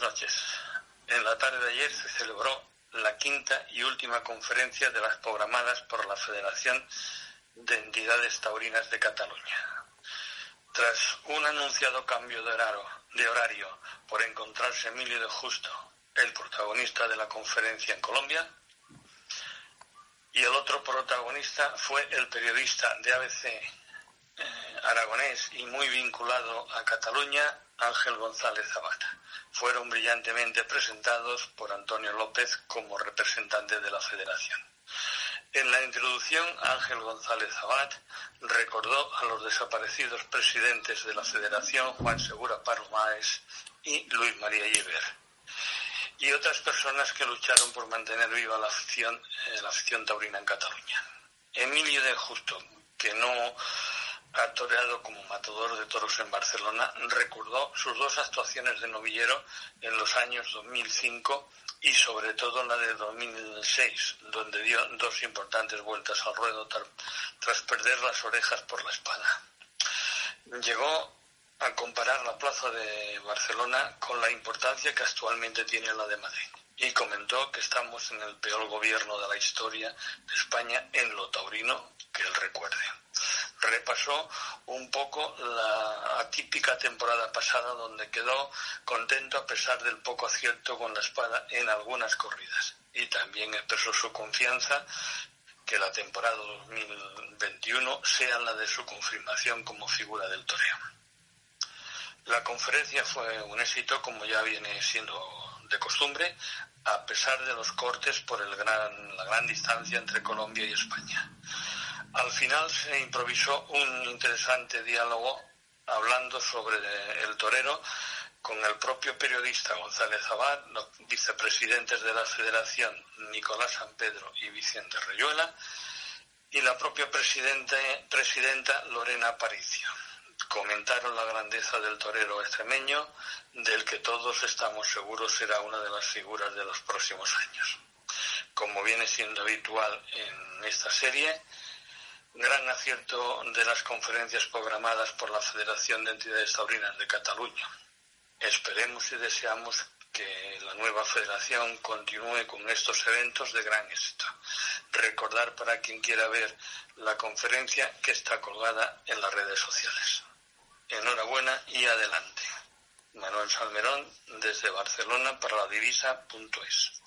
Buenas noches. En la tarde de ayer se celebró la quinta y última conferencia de las programadas por la Federación de Entidades Taurinas de Cataluña. Tras un anunciado cambio de horario, por encontrarse Emilio de Justo, el protagonista de la conferencia en Colombia, y el otro protagonista fue el periodista de ABC eh, aragonés y muy vinculado a Cataluña, Ángel González Zabata. Fueron brillantemente presentados por Antonio López como representante de la Federación. En la introducción, Ángel González Zabat recordó a los desaparecidos presidentes de la Federación, Juan Segura Palomaes y Luis María Llever, y otras personas que lucharon por mantener viva la afición, eh, la afición taurina en Cataluña. Emilio de Justo, que no ha como matador de toros en Barcelona, recordó sus dos actuaciones de novillero en los años 2005 y sobre todo la de 2006, donde dio dos importantes vueltas al ruedo tras perder las orejas por la espada. Llegó a comparar la plaza de Barcelona con la importancia que actualmente tiene la de Madrid y comentó que estamos en el peor gobierno de la historia de España en lo taurino que él recuerde repasó un poco la atípica temporada pasada donde quedó contento a pesar del poco acierto con la espada en algunas corridas y también expresó su confianza que la temporada 2021 sea la de su confirmación como figura del toreo. La conferencia fue un éxito como ya viene siendo de costumbre, a pesar de los cortes por el gran, la gran distancia entre Colombia y España. Al final se improvisó un interesante diálogo hablando sobre el torero con el propio periodista González Abad, los vicepresidentes de la Federación Nicolás San Pedro y Vicente Reyuela y la propia presidenta Lorena Aparicio. Comentaron la grandeza del torero extremeño, del que todos estamos seguros será una de las figuras de los próximos años. Como viene siendo habitual en esta serie, gran acierto de las conferencias programadas por la Federación de Entidades Taurinas de Cataluña. Esperemos y deseamos que la nueva federación continúe con estos eventos de gran éxito. Recordar para quien quiera ver la conferencia que está colgada en las redes sociales. Enhorabuena y adelante. Manuel Salmerón desde Barcelona para la divisa.es.